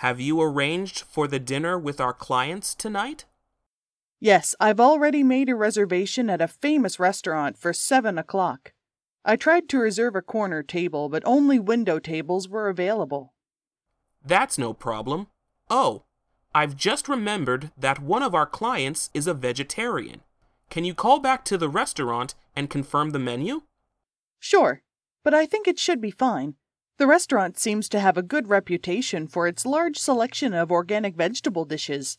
Have you arranged for the dinner with our clients tonight? Yes, I've already made a reservation at a famous restaurant for seven o'clock. I tried to reserve a corner table, but only window tables were available. That's no problem. Oh, I've just remembered that one of our clients is a vegetarian. Can you call back to the restaurant and confirm the menu? Sure, but I think it should be fine. The restaurant seems to have a good reputation for its large selection of organic vegetable dishes.